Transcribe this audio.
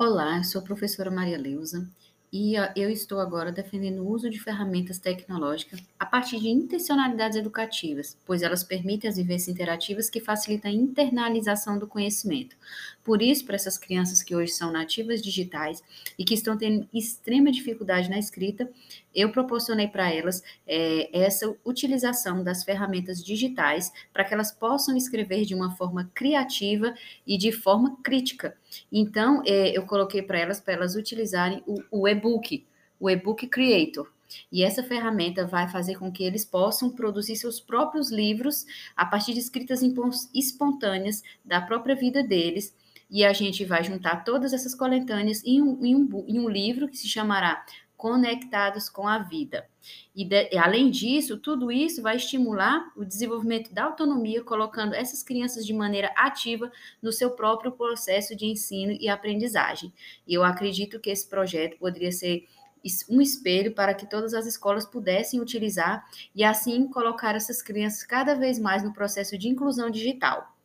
Olá, eu sou a professora Maria Leusa e eu estou agora defendendo o uso de ferramentas tecnológicas a partir de intencionalidades educativas, pois elas permitem as vivências interativas que facilitam a internalização do conhecimento. Por isso, para essas crianças que hoje são nativas digitais e que estão tendo extrema dificuldade na escrita, eu proporcionei para elas é, essa utilização das ferramentas digitais para que elas possam escrever de uma forma criativa e de forma crítica. Então, é, eu coloquei para elas, para elas utilizarem o, e-book, o e-book Creator. E essa ferramenta vai fazer com que eles possam produzir seus próprios livros a partir de escritas espontâneas da própria vida deles e a gente vai juntar todas essas coletâneas em um, em um, em um livro que se chamará Conectados com a Vida. E, de, além disso, tudo isso vai estimular o desenvolvimento da autonomia, colocando essas crianças de maneira ativa no seu próprio processo de ensino e aprendizagem. E eu acredito que esse projeto poderia ser um espelho para que todas as escolas pudessem utilizar e assim colocar essas crianças cada vez mais no processo de inclusão digital.